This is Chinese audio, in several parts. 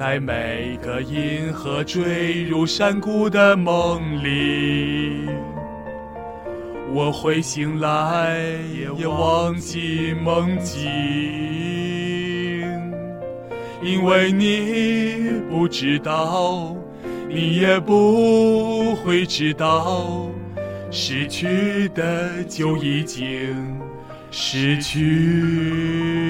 在每个银河坠入山谷的梦里，我会醒来也忘记梦境，因为你不知道，你也不会知道，失去的就已经失去。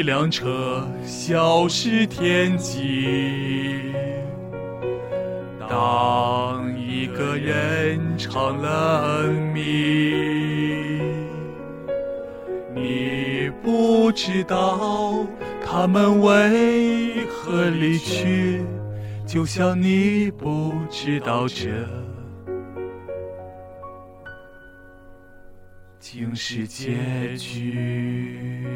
一辆车消失天际，当一个人成了谜，你不知道他们为何离去，就像你不知道这。竟是结局。